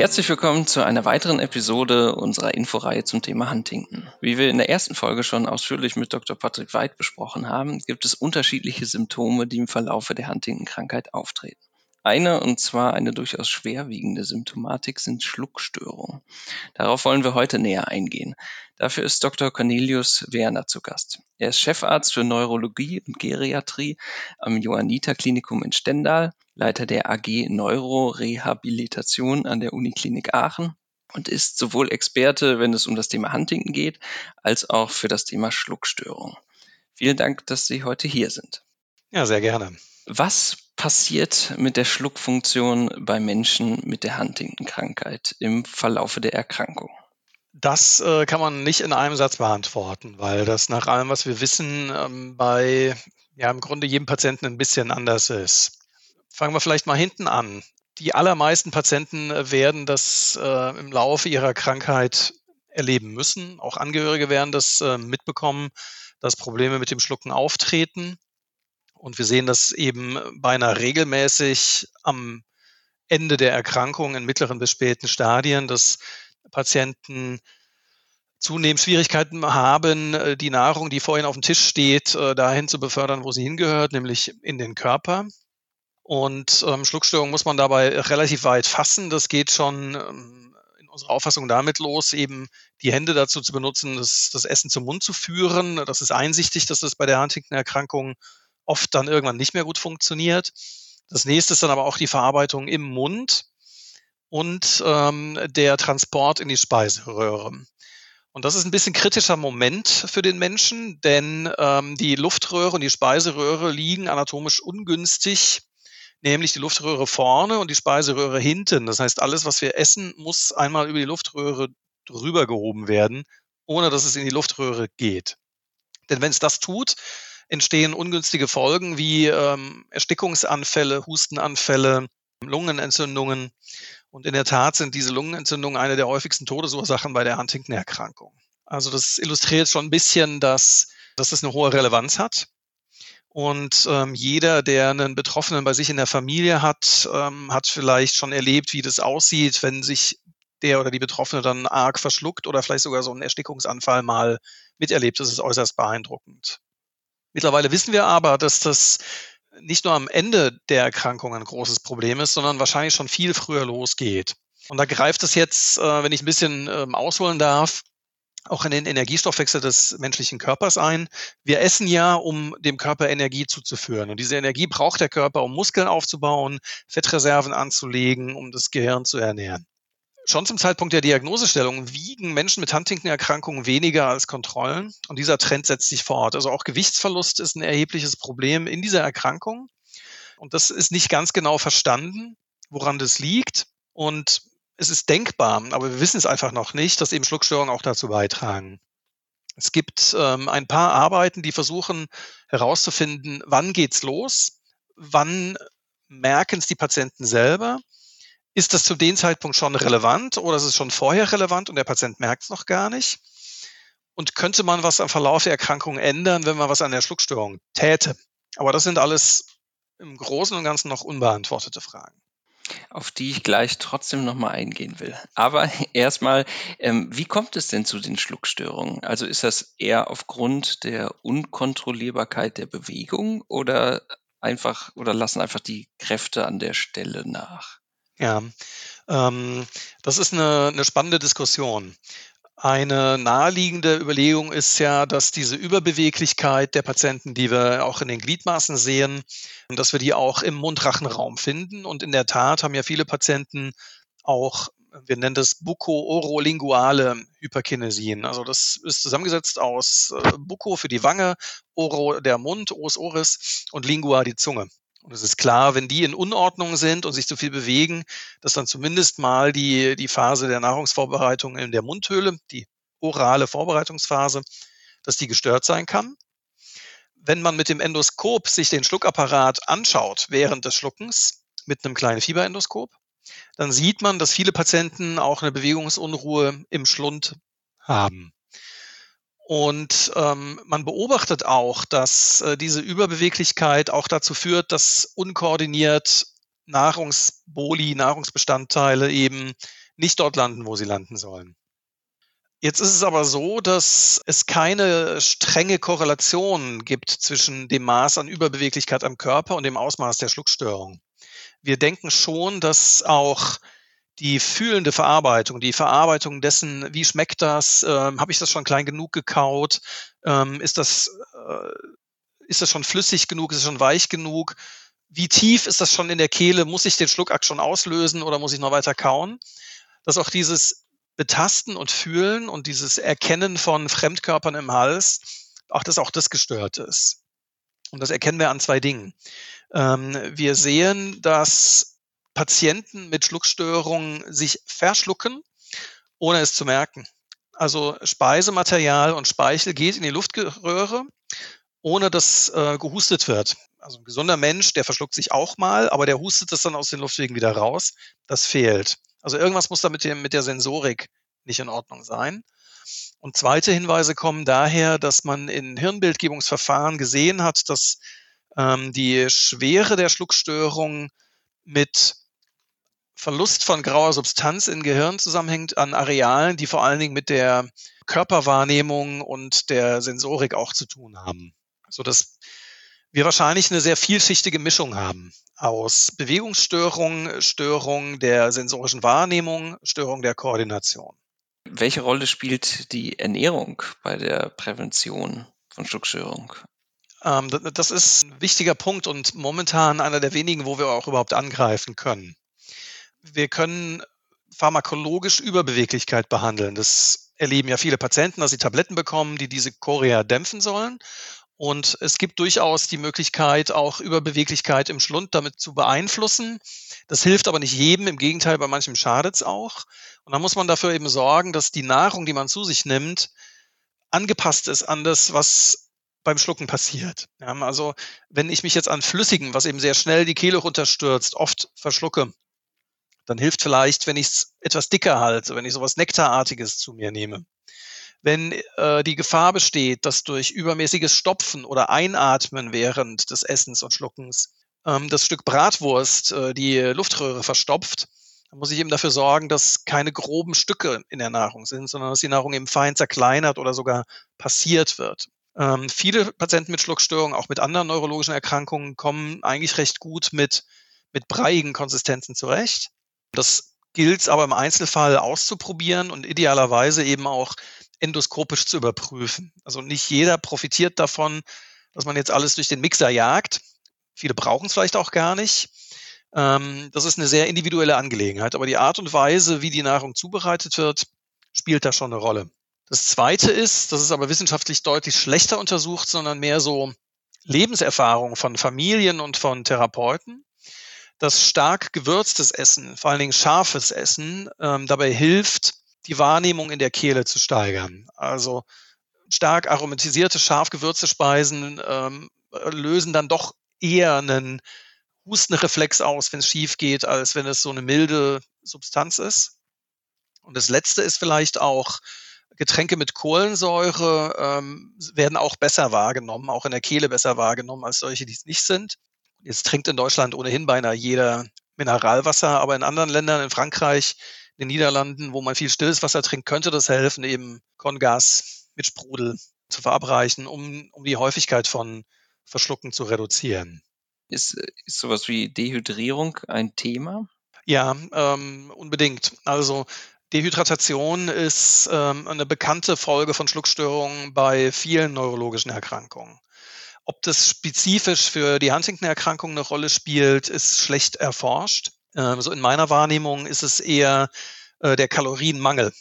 Herzlich willkommen zu einer weiteren Episode unserer Inforeihe zum Thema Huntington. Wie wir in der ersten Folge schon ausführlich mit Dr. Patrick Weid besprochen haben, gibt es unterschiedliche Symptome, die im Verlaufe der Huntington-Krankheit auftreten. Eine, und zwar eine durchaus schwerwiegende Symptomatik, sind Schluckstörungen. Darauf wollen wir heute näher eingehen. Dafür ist Dr. Cornelius Werner zu Gast. Er ist Chefarzt für Neurologie und Geriatrie am Johanniter Klinikum in Stendal, Leiter der AG Neurorehabilitation an der Uniklinik Aachen und ist sowohl Experte, wenn es um das Thema Huntington geht, als auch für das Thema Schluckstörung. Vielen Dank, dass Sie heute hier sind. Ja, sehr gerne. Was passiert mit der Schluckfunktion bei Menschen mit der Huntington-Krankheit im Verlaufe der Erkrankung? Das äh, kann man nicht in einem Satz beantworten, weil das nach allem, was wir wissen, ähm, bei ja im Grunde jedem Patienten ein bisschen anders ist. Fangen wir vielleicht mal hinten an. Die allermeisten Patienten werden das äh, im Laufe ihrer Krankheit erleben müssen. Auch Angehörige werden das äh, mitbekommen, dass Probleme mit dem Schlucken auftreten. Und wir sehen das eben beinahe regelmäßig am Ende der Erkrankung in mittleren bis späten Stadien, dass Patienten zunehmend Schwierigkeiten haben, äh, die Nahrung, die vor ihnen auf dem Tisch steht, äh, dahin zu befördern, wo sie hingehört, nämlich in den Körper. Und ähm, Schluckstörung muss man dabei relativ weit fassen. Das geht schon ähm, in unserer Auffassung damit los, eben die Hände dazu zu benutzen, das, das Essen zum Mund zu führen. Das ist einsichtig, dass das bei der Huntington-Erkrankung oft dann irgendwann nicht mehr gut funktioniert. Das nächste ist dann aber auch die Verarbeitung im Mund und ähm, der Transport in die Speiseröhre. Und das ist ein bisschen kritischer Moment für den Menschen, denn ähm, die Luftröhre und die Speiseröhre liegen anatomisch ungünstig, nämlich die Luftröhre vorne und die Speiseröhre hinten. Das heißt, alles, was wir essen, muss einmal über die Luftröhre drüber gehoben werden, ohne dass es in die Luftröhre geht. Denn wenn es das tut, entstehen ungünstige Folgen wie ähm, Erstickungsanfälle, Hustenanfälle, Lungenentzündungen. Und in der Tat sind diese Lungenentzündungen eine der häufigsten Todesursachen bei der Huntington-Erkrankung. Also das illustriert schon ein bisschen, dass, dass das eine hohe Relevanz hat. Und ähm, jeder, der einen Betroffenen bei sich in der Familie hat, ähm, hat vielleicht schon erlebt, wie das aussieht, wenn sich der oder die Betroffene dann arg verschluckt oder vielleicht sogar so einen Erstickungsanfall mal miterlebt. Das ist äußerst beeindruckend. Mittlerweile wissen wir aber, dass das nicht nur am Ende der Erkrankung ein großes Problem ist, sondern wahrscheinlich schon viel früher losgeht. Und da greift es jetzt, äh, wenn ich ein bisschen ähm, ausholen darf, auch in den Energiestoffwechsel des menschlichen Körpers ein. Wir essen ja, um dem Körper Energie zuzuführen. Und diese Energie braucht der Körper, um Muskeln aufzubauen, Fettreserven anzulegen, um das Gehirn zu ernähren. Schon zum Zeitpunkt der Diagnosestellung wiegen Menschen mit Huntington-Erkrankungen weniger als Kontrollen. Und dieser Trend setzt sich fort. Also auch Gewichtsverlust ist ein erhebliches Problem in dieser Erkrankung. Und das ist nicht ganz genau verstanden, woran das liegt. Und es ist denkbar, aber wir wissen es einfach noch nicht, dass eben Schluckstörungen auch dazu beitragen. Es gibt ähm, ein paar Arbeiten, die versuchen herauszufinden, wann geht's los, wann merken es die Patienten selber ist das zu dem Zeitpunkt schon relevant oder ist es schon vorher relevant und der Patient merkt es noch gar nicht? Und könnte man was am Verlauf der Erkrankung ändern, wenn man was an der Schluckstörung täte? Aber das sind alles im Großen und Ganzen noch unbeantwortete Fragen auf die ich gleich trotzdem nochmal eingehen will. Aber erstmal, ähm, wie kommt es denn zu den Schluckstörungen? Also ist das eher aufgrund der Unkontrollierbarkeit der Bewegung oder einfach oder lassen einfach die Kräfte an der Stelle nach? Ja, ähm, das ist eine, eine spannende Diskussion. Eine naheliegende Überlegung ist ja, dass diese Überbeweglichkeit der Patienten, die wir auch in den Gliedmaßen sehen, dass wir die auch im Mundrachenraum finden. Und in der Tat haben ja viele Patienten auch, wir nennen das buko-orolinguale Hyperkinesien. Also das ist zusammengesetzt aus äh, Buko für die Wange, Oro der Mund, Os Oris und Lingua die Zunge. Und es ist klar, wenn die in Unordnung sind und sich zu viel bewegen, dass dann zumindest mal die, die Phase der Nahrungsvorbereitung in der Mundhöhle, die orale Vorbereitungsphase, dass die gestört sein kann. Wenn man mit dem Endoskop sich den Schluckapparat anschaut während des Schluckens mit einem kleinen Fieberendoskop, dann sieht man, dass viele Patienten auch eine Bewegungsunruhe im Schlund haben. Und ähm, man beobachtet auch, dass äh, diese Überbeweglichkeit auch dazu führt, dass unkoordiniert Nahrungsboli, Nahrungsbestandteile eben nicht dort landen, wo sie landen sollen. Jetzt ist es aber so, dass es keine strenge Korrelation gibt zwischen dem Maß an Überbeweglichkeit am Körper und dem Ausmaß der Schluckstörung. Wir denken schon, dass auch die fühlende Verarbeitung, die Verarbeitung dessen, wie schmeckt das, ähm, habe ich das schon klein genug gekaut, ähm, ist das äh, ist das schon flüssig genug, ist es schon weich genug, wie tief ist das schon in der Kehle, muss ich den Schluckakt schon auslösen oder muss ich noch weiter kauen? Dass auch dieses Betasten und Fühlen und dieses Erkennen von Fremdkörpern im Hals, auch dass auch das gestört ist. Und das erkennen wir an zwei Dingen. Ähm, wir sehen, dass Patienten mit Schluckstörungen sich verschlucken, ohne es zu merken. Also Speisematerial und Speichel geht in die Luftröhre, ohne dass äh, gehustet wird. Also ein gesunder Mensch, der verschluckt sich auch mal, aber der hustet das dann aus den Luftwegen wieder raus. Das fehlt. Also irgendwas muss da mit, dem, mit der Sensorik nicht in Ordnung sein. Und zweite Hinweise kommen daher, dass man in Hirnbildgebungsverfahren gesehen hat, dass ähm, die Schwere der Schluckstörung mit Verlust von grauer Substanz im Gehirn zusammenhängt an Arealen, die vor allen Dingen mit der Körperwahrnehmung und der Sensorik auch zu tun haben. So dass wir wahrscheinlich eine sehr vielschichtige Mischung haben aus Bewegungsstörungen, Störung der sensorischen Wahrnehmung, Störung der Koordination. Welche Rolle spielt die Ernährung bei der Prävention von Schluckstörung? Ähm, das ist ein wichtiger Punkt und momentan einer der wenigen, wo wir auch überhaupt angreifen können. Wir können pharmakologisch Überbeweglichkeit behandeln. Das erleben ja viele Patienten, dass sie Tabletten bekommen, die diese Chorea dämpfen sollen. Und es gibt durchaus die Möglichkeit, auch Überbeweglichkeit im Schlund damit zu beeinflussen. Das hilft aber nicht jedem, im Gegenteil, bei manchem schadet es auch. Und da muss man dafür eben sorgen, dass die Nahrung, die man zu sich nimmt, angepasst ist an das, was beim Schlucken passiert. Ja, also wenn ich mich jetzt an Flüssigen, was eben sehr schnell die Kehle runterstürzt, oft verschlucke, dann hilft vielleicht, wenn ich es etwas dicker halte, wenn ich sowas Nektarartiges zu mir nehme wenn äh, die Gefahr besteht, dass durch übermäßiges Stopfen oder Einatmen während des Essens und Schluckens ähm, das Stück Bratwurst äh, die Luftröhre verstopft, dann muss ich eben dafür sorgen, dass keine groben Stücke in der Nahrung sind, sondern dass die Nahrung eben fein zerkleinert oder sogar passiert wird. Ähm, viele Patienten mit Schluckstörungen, auch mit anderen neurologischen Erkrankungen, kommen eigentlich recht gut mit, mit breiigen Konsistenzen zurecht. Das gilt es aber im Einzelfall auszuprobieren und idealerweise eben auch endoskopisch zu überprüfen. Also nicht jeder profitiert davon, dass man jetzt alles durch den Mixer jagt. Viele brauchen es vielleicht auch gar nicht. Ähm, das ist eine sehr individuelle Angelegenheit. Aber die Art und Weise, wie die Nahrung zubereitet wird, spielt da schon eine Rolle. Das Zweite ist, das ist aber wissenschaftlich deutlich schlechter untersucht, sondern mehr so Lebenserfahrung von Familien und von Therapeuten, dass stark gewürztes Essen, vor allen Dingen scharfes Essen, ähm, dabei hilft, die Wahrnehmung in der Kehle zu steigern. Also stark aromatisierte, scharf gewürzte Speisen ähm, lösen dann doch eher einen Hustenreflex aus, wenn es schief geht, als wenn es so eine milde Substanz ist. Und das Letzte ist vielleicht auch, Getränke mit Kohlensäure ähm, werden auch besser wahrgenommen, auch in der Kehle besser wahrgenommen als solche, die es nicht sind. Jetzt trinkt in Deutschland ohnehin beinahe jeder Mineralwasser, aber in anderen Ländern, in Frankreich, in den Niederlanden, wo man viel stilles Wasser trinkt, könnte das helfen, eben Kongas mit Sprudel zu verabreichen, um, um die Häufigkeit von Verschlucken zu reduzieren. Ist, ist sowas wie Dehydrierung ein Thema? Ja, ähm, unbedingt. Also Dehydratation ist ähm, eine bekannte Folge von Schluckstörungen bei vielen neurologischen Erkrankungen. Ob das spezifisch für die Huntington-Erkrankung eine Rolle spielt, ist schlecht erforscht. Ähm, so in meiner Wahrnehmung ist es eher äh, der Kalorienmangel.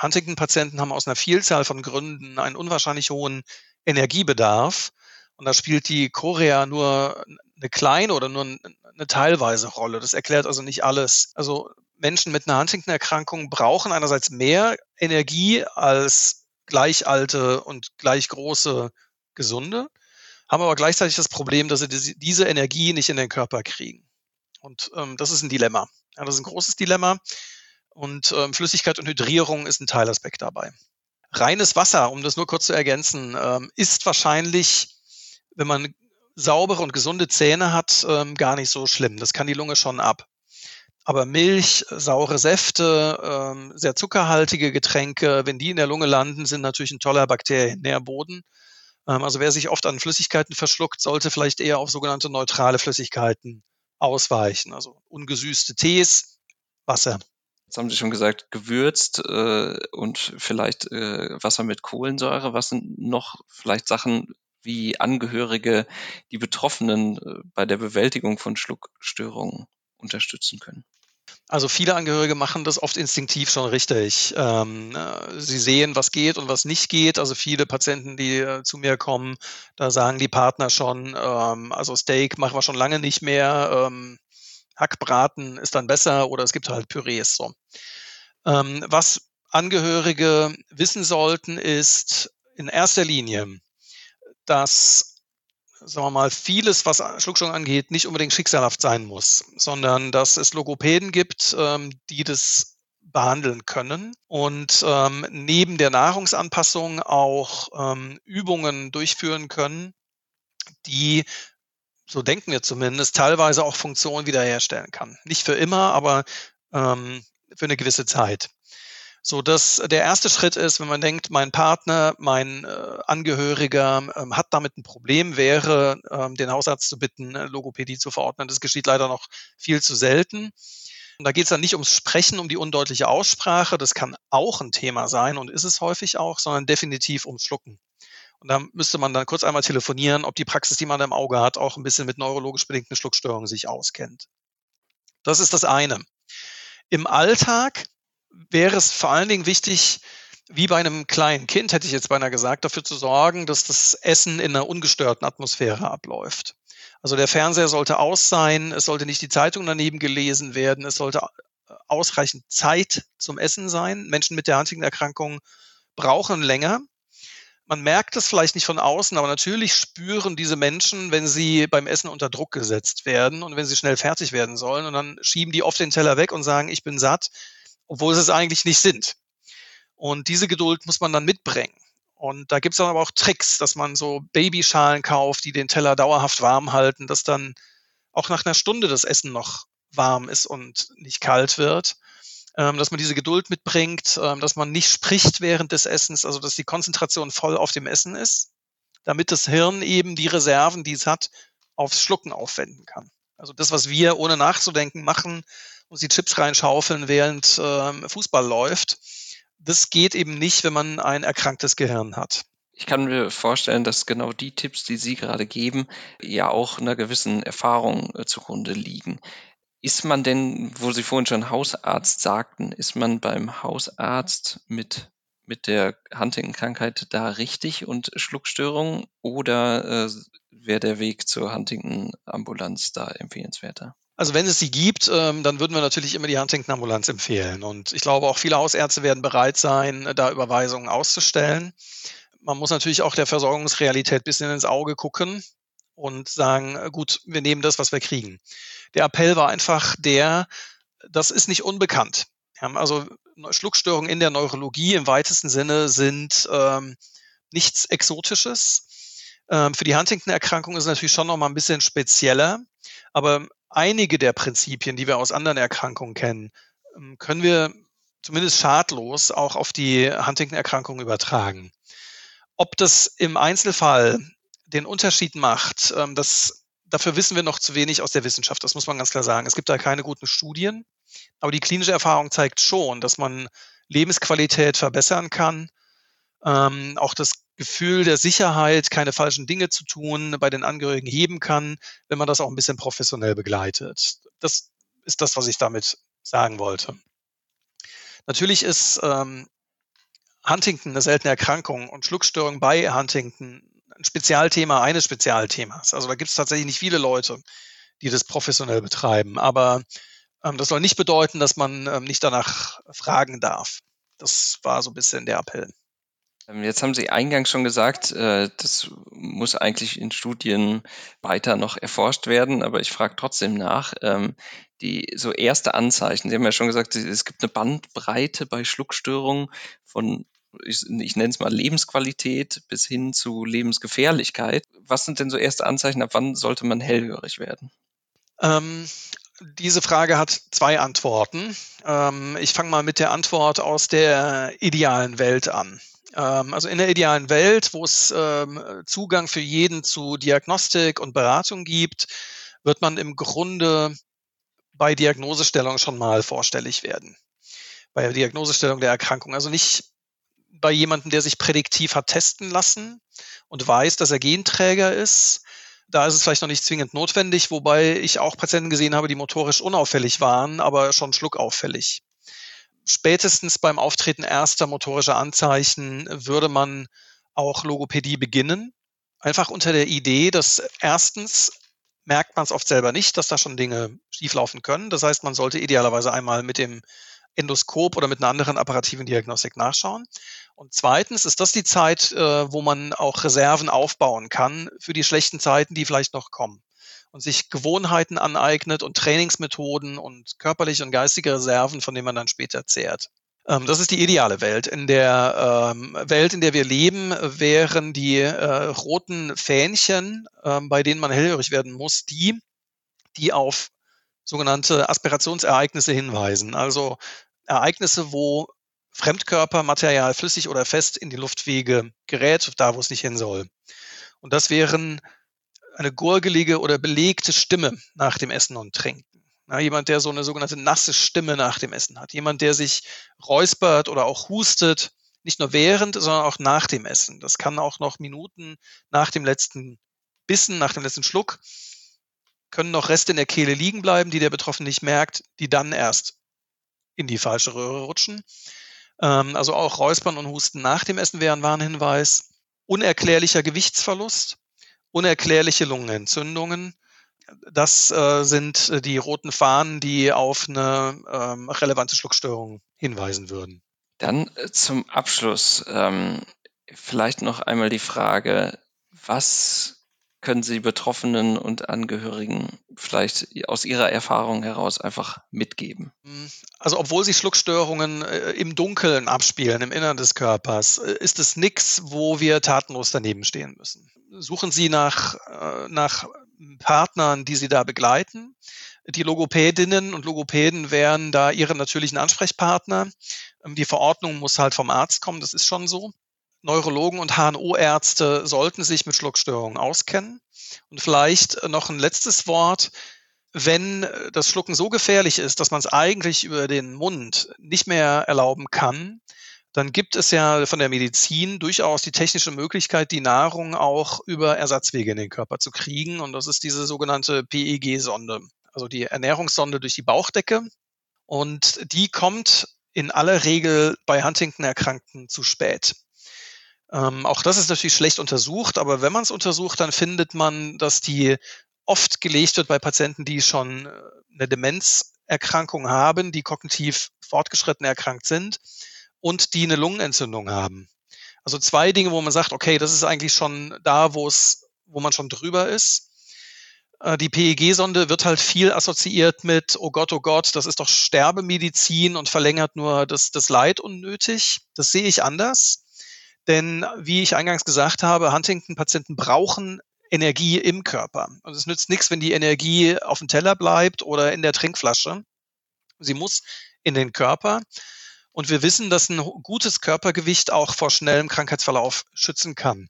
Huntington-Patienten haben aus einer Vielzahl von Gründen einen unwahrscheinlich hohen Energiebedarf. Und da spielt die Chorea nur eine kleine oder nur eine teilweise Rolle. Das erklärt also nicht alles. Also Menschen mit einer Huntington-Erkrankung brauchen einerseits mehr Energie als gleich alte und gleich große Gesunde, haben aber gleichzeitig das Problem, dass sie diese Energie nicht in den Körper kriegen. Und ähm, das ist ein Dilemma. Ja, das ist ein großes Dilemma. Und ähm, Flüssigkeit und Hydrierung ist ein Teilaspekt dabei. Reines Wasser, um das nur kurz zu ergänzen, ähm, ist wahrscheinlich, wenn man saubere und gesunde Zähne hat, ähm, gar nicht so schlimm. Das kann die Lunge schon ab. Aber Milch, saure Säfte, ähm, sehr zuckerhaltige Getränke, wenn die in der Lunge landen, sind natürlich ein toller Bakteriennährboden. Ähm, also wer sich oft an Flüssigkeiten verschluckt, sollte vielleicht eher auf sogenannte neutrale Flüssigkeiten ausweichen. Also ungesüßte Tees, Wasser. Jetzt haben Sie schon gesagt, gewürzt äh, und vielleicht äh, Wasser mit Kohlensäure. Was sind noch vielleicht Sachen, wie Angehörige die Betroffenen äh, bei der Bewältigung von Schluckstörungen unterstützen können? Also viele Angehörige machen das oft instinktiv schon richtig. Ähm, äh, sie sehen, was geht und was nicht geht. Also viele Patienten, die äh, zu mir kommen, da sagen die Partner schon, ähm, also Steak machen wir schon lange nicht mehr, ähm, Hackbraten ist dann besser oder es gibt halt Pürees. So. Ähm, was Angehörige wissen sollten, ist in erster Linie, dass sagen wir mal, vieles, was Schluckstörungen angeht, nicht unbedingt schicksalhaft sein muss, sondern dass es Logopäden gibt, ähm, die das behandeln können und ähm, neben der Nahrungsanpassung auch ähm, Übungen durchführen können, die, so denken wir zumindest, teilweise auch Funktionen wiederherstellen kann. Nicht für immer, aber ähm, für eine gewisse Zeit so dass der erste Schritt ist, wenn man denkt, mein Partner, mein äh, Angehöriger ähm, hat damit ein Problem, wäre, ähm, den Hausarzt zu bitten, äh, Logopädie zu verordnen. Das geschieht leider noch viel zu selten. Und da geht es dann nicht ums Sprechen, um die undeutliche Aussprache. Das kann auch ein Thema sein und ist es häufig auch, sondern definitiv ums Schlucken. Und da müsste man dann kurz einmal telefonieren, ob die Praxis, die man im Auge hat, auch ein bisschen mit neurologisch bedingten Schluckstörungen sich auskennt. Das ist das eine. Im Alltag wäre es vor allen Dingen wichtig, wie bei einem kleinen Kind, hätte ich jetzt beinahe gesagt, dafür zu sorgen, dass das Essen in einer ungestörten Atmosphäre abläuft. Also der Fernseher sollte aus sein, es sollte nicht die Zeitung daneben gelesen werden, es sollte ausreichend Zeit zum Essen sein. Menschen mit der Huntington-Erkrankung brauchen länger. Man merkt es vielleicht nicht von außen, aber natürlich spüren diese Menschen, wenn sie beim Essen unter Druck gesetzt werden und wenn sie schnell fertig werden sollen. Und dann schieben die oft den Teller weg und sagen, ich bin satt obwohl sie es eigentlich nicht sind. Und diese Geduld muss man dann mitbringen. Und da gibt es dann aber auch Tricks, dass man so Babyschalen kauft, die den Teller dauerhaft warm halten, dass dann auch nach einer Stunde das Essen noch warm ist und nicht kalt wird. Ähm, dass man diese Geduld mitbringt, ähm, dass man nicht spricht während des Essens, also dass die Konzentration voll auf dem Essen ist, damit das Hirn eben die Reserven, die es hat, aufs Schlucken aufwenden kann. Also das, was wir ohne nachzudenken machen, und die Chips reinschaufeln, während ähm, Fußball läuft. Das geht eben nicht, wenn man ein erkranktes Gehirn hat. Ich kann mir vorstellen, dass genau die Tipps, die Sie gerade geben, ja auch einer gewissen Erfahrung äh, zugrunde liegen. Ist man denn, wo Sie vorhin schon Hausarzt sagten, ist man beim Hausarzt mit, mit der Huntington-Krankheit da richtig und Schluckstörungen oder äh, wäre der Weg zur Huntington-Ambulanz da empfehlenswerter? Also wenn es sie gibt, ähm, dann würden wir natürlich immer die Huntington-Ambulanz empfehlen. Und ich glaube, auch viele Hausärzte werden bereit sein, da Überweisungen auszustellen. Man muss natürlich auch der Versorgungsrealität bisschen ins Auge gucken und sagen, äh, gut, wir nehmen das, was wir kriegen. Der Appell war einfach der, das ist nicht unbekannt. Also Schluckstörungen in der Neurologie im weitesten Sinne sind ähm, nichts Exotisches. Ähm, für die Huntington-Erkrankung ist es natürlich schon noch mal ein bisschen spezieller. Aber einige der Prinzipien, die wir aus anderen Erkrankungen kennen, ähm, können wir zumindest schadlos auch auf die Huntington-Erkrankung übertragen. Ob das im Einzelfall den Unterschied macht, ähm, das, dafür wissen wir noch zu wenig aus der Wissenschaft. Das muss man ganz klar sagen. Es gibt da keine guten Studien, aber die klinische Erfahrung zeigt schon, dass man Lebensqualität verbessern kann, ähm, auch das Gefühl der Sicherheit, keine falschen Dinge zu tun, bei den Angehörigen heben kann, wenn man das auch ein bisschen professionell begleitet. Das ist das, was ich damit sagen wollte. Natürlich ist ähm, Huntington eine seltene Erkrankung und Schluckstörung bei Huntington ein Spezialthema eines Spezialthemas. Also da gibt es tatsächlich nicht viele Leute, die das professionell betreiben. Aber ähm, das soll nicht bedeuten, dass man ähm, nicht danach fragen darf. Das war so ein bisschen der Appell. Ähm, jetzt haben Sie eingangs schon gesagt, äh, das muss eigentlich in Studien weiter noch erforscht werden, aber ich frage trotzdem nach. Ähm, die so erste Anzeichen, Sie haben ja schon gesagt, es gibt eine Bandbreite bei Schluckstörungen von, ich, ich nenne es mal Lebensqualität bis hin zu Lebensgefährlichkeit. Was sind denn so erste Anzeichen, ab wann sollte man hellhörig werden? Ähm, diese Frage hat zwei Antworten. Ähm, ich fange mal mit der Antwort aus der idealen Welt an. Ähm, also in der idealen Welt, wo es ähm, Zugang für jeden zu Diagnostik und Beratung gibt, wird man im Grunde bei Diagnosestellung schon mal vorstellig werden. Bei der Diagnosestellung der Erkrankung. Also nicht bei jemandem, der sich prädiktiv hat testen lassen und weiß, dass er Genträger ist. Da ist es vielleicht noch nicht zwingend notwendig, wobei ich auch Patienten gesehen habe, die motorisch unauffällig waren, aber schon schluckauffällig spätestens beim Auftreten erster motorischer Anzeichen würde man auch Logopädie beginnen. Einfach unter der Idee, dass erstens merkt man es oft selber nicht, dass da schon Dinge schieflaufen können. Das heißt, man sollte idealerweise einmal mit dem Endoskop oder mit einer anderen apparativen Diagnostik nachschauen. Und zweitens ist das die Zeit, äh, wo man auch Reserven aufbauen kann für die schlechten Zeiten, die vielleicht noch kommen und sich Gewohnheiten aneignet und Trainingsmethoden und körperliche und geistige Reserven, von denen man dann später zehrt. Ähm, das ist die ideale Welt. In der ähm, Welt, in der wir leben, wären die äh, roten Fähnchen, äh, bei denen man hellhörig werden muss, die, die auf sogenannte Aspirationsereignisse hinweisen. Also Ereignisse, wo Fremdkörpermaterial flüssig oder fest in die Luftwege gerät, da wo es nicht hin soll. Und das wären eine gurgelige oder belegte Stimme nach dem Essen und Trinken. Ja, jemand, der so eine sogenannte nasse Stimme nach dem Essen hat. Jemand, der sich räuspert oder auch hustet, nicht nur während, sondern auch nach dem Essen. Das kann auch noch Minuten nach dem letzten Bissen, nach dem letzten Schluck, können noch Reste in der Kehle liegen bleiben, die der Betroffene nicht merkt, die dann erst in die falsche Röhre rutschen. Ähm, also auch Räuspern und Husten nach dem Essen wäre ein Warnhinweis. Unerklärlicher Gewichtsverlust unerklärliche Lungenentzündungen. Das äh, sind äh, die roten Fahnen, die auf eine ähm, relevante Schluckstörung hinweisen würden. Dann äh, zum Abschluss ähm, vielleicht noch einmal die Frage, was können Sie Betroffenen und Angehörigen vielleicht aus Ihrer Erfahrung heraus einfach mitgeben? Hm, also obwohl sich Schluckstörungen äh, im Dunkeln abspielen, im Innern des Körpers, äh, ist es nichts, wo wir tatenlos daneben stehen müssen. Suchen Sie nach, äh, nach Partnern, die Sie da begleiten. Die Logopädinnen und Logopäden wären da ihre natürlichen Ansprechpartner. Ähm, die Verordnung muss halt vom Arzt kommen, das ist schon so. Neurologen und HNO-Ärzte sollten sich mit Schluckstörungen auskennen. Und vielleicht noch ein letztes Wort. Wenn das Schlucken so gefährlich ist, dass man es eigentlich über den Mund nicht mehr erlauben kann, dann gibt es ja von der Medizin durchaus die technische Möglichkeit, die Nahrung auch über Ersatzwege in den Körper zu kriegen. Und das ist diese sogenannte PEG-Sonde, also die Ernährungssonde durch die Bauchdecke. Und die kommt in aller Regel bei Huntington-Erkrankten zu spät. Ähm, auch das ist natürlich schlecht untersucht, aber wenn man es untersucht, dann findet man, dass die oft gelegt wird bei Patienten, die schon äh, eine Demenzerkrankung haben, die kognitiv fortgeschritten erkrankt sind und die eine Lungenentzündung haben. Also zwei Dinge, wo man sagt, okay, das ist eigentlich schon da, wo es, wo man schon drüber ist. Äh, die PEG-Sonde wird halt viel assoziiert mit, oh Gott, oh Gott, das ist doch Sterbemedizin und verlängert nur das, das Leid unnötig. Das sehe ich anders. Denn wie ich eingangs gesagt habe, Huntington-Patienten brauchen Energie im Körper. Und es nützt nichts, wenn die Energie auf dem Teller bleibt oder in der Trinkflasche. Sie muss in den Körper. Und wir wissen, dass ein gutes Körpergewicht auch vor schnellem Krankheitsverlauf schützen kann.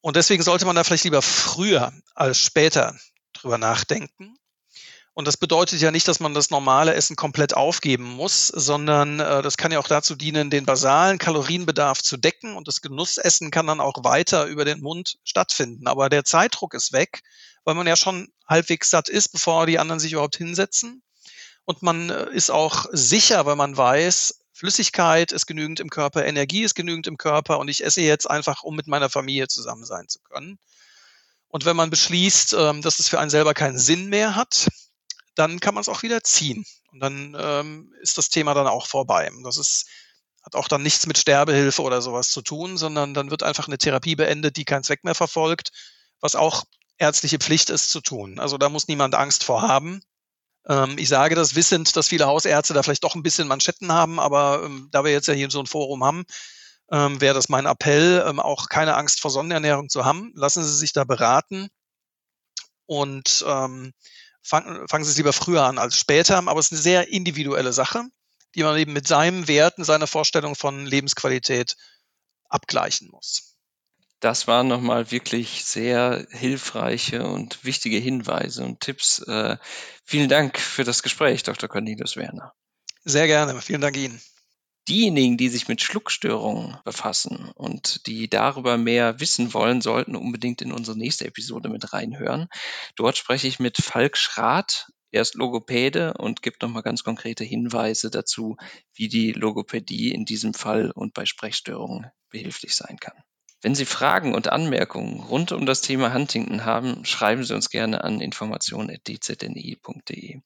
Und deswegen sollte man da vielleicht lieber früher als später drüber nachdenken. Und das bedeutet ja nicht, dass man das normale Essen komplett aufgeben muss, sondern äh, das kann ja auch dazu dienen, den basalen Kalorienbedarf zu decken und das Genussessen kann dann auch weiter über den Mund stattfinden. Aber der Zeitdruck ist weg, weil man ja schon halbwegs satt ist, bevor die anderen sich überhaupt hinsetzen. Und man äh, ist auch sicher, weil man weiß, Flüssigkeit ist genügend im Körper, Energie ist genügend im Körper und ich esse jetzt einfach, um mit meiner Familie zusammen sein zu können. Und wenn man beschließt, ähm, dass es für einen selber keinen Sinn mehr hat, dann kann man es auch wieder ziehen. Und dann ähm, ist das Thema dann auch vorbei. Das ist, hat auch dann nichts mit Sterbehilfe oder sowas zu tun, sondern dann wird einfach eine Therapie beendet, die keinen Zweck mehr verfolgt, was auch ärztliche Pflicht ist zu tun. Also da muss niemand Angst vor haben. Ähm, ich sage das wissend, dass viele Hausärzte da vielleicht doch ein bisschen Manschetten haben, aber ähm, da wir jetzt ja hier so ein Forum haben, ähm, wäre das mein Appell, ähm, auch keine Angst vor Sonnenernährung zu haben. Lassen Sie sich da beraten und ähm, fangen, fangen Sie es lieber früher an als später, aber es ist eine sehr individuelle Sache, die man eben mit seinen Werten, seiner Vorstellung von Lebensqualität abgleichen muss. Das waren nochmal wirklich sehr hilfreiche und wichtige Hinweise und Tipps. Äh, vielen Dank für das Gespräch, Dr. Cornelius Werner. Sehr gerne. Vielen Dank Ihnen. Diejenigen, die sich mit Schluckstörungen befassen und die darüber mehr wissen wollen, sollten unbedingt in unsere nächste Episode mit reinhören. Dort spreche ich mit Falk Schrath. Er ist Logopäde und gibt nochmal ganz konkrete Hinweise dazu, wie die Logopädie in diesem Fall und bei Sprechstörungen behilflich sein kann. Wenn Sie Fragen und Anmerkungen rund um das Thema Huntington haben, schreiben Sie uns gerne an information.dzni.de.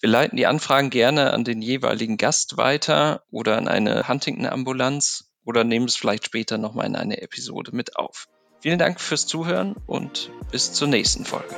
Wir leiten die Anfragen gerne an den jeweiligen Gast weiter oder an eine Huntington-Ambulanz oder nehmen es vielleicht später nochmal in eine Episode mit auf. Vielen Dank fürs Zuhören und bis zur nächsten Folge.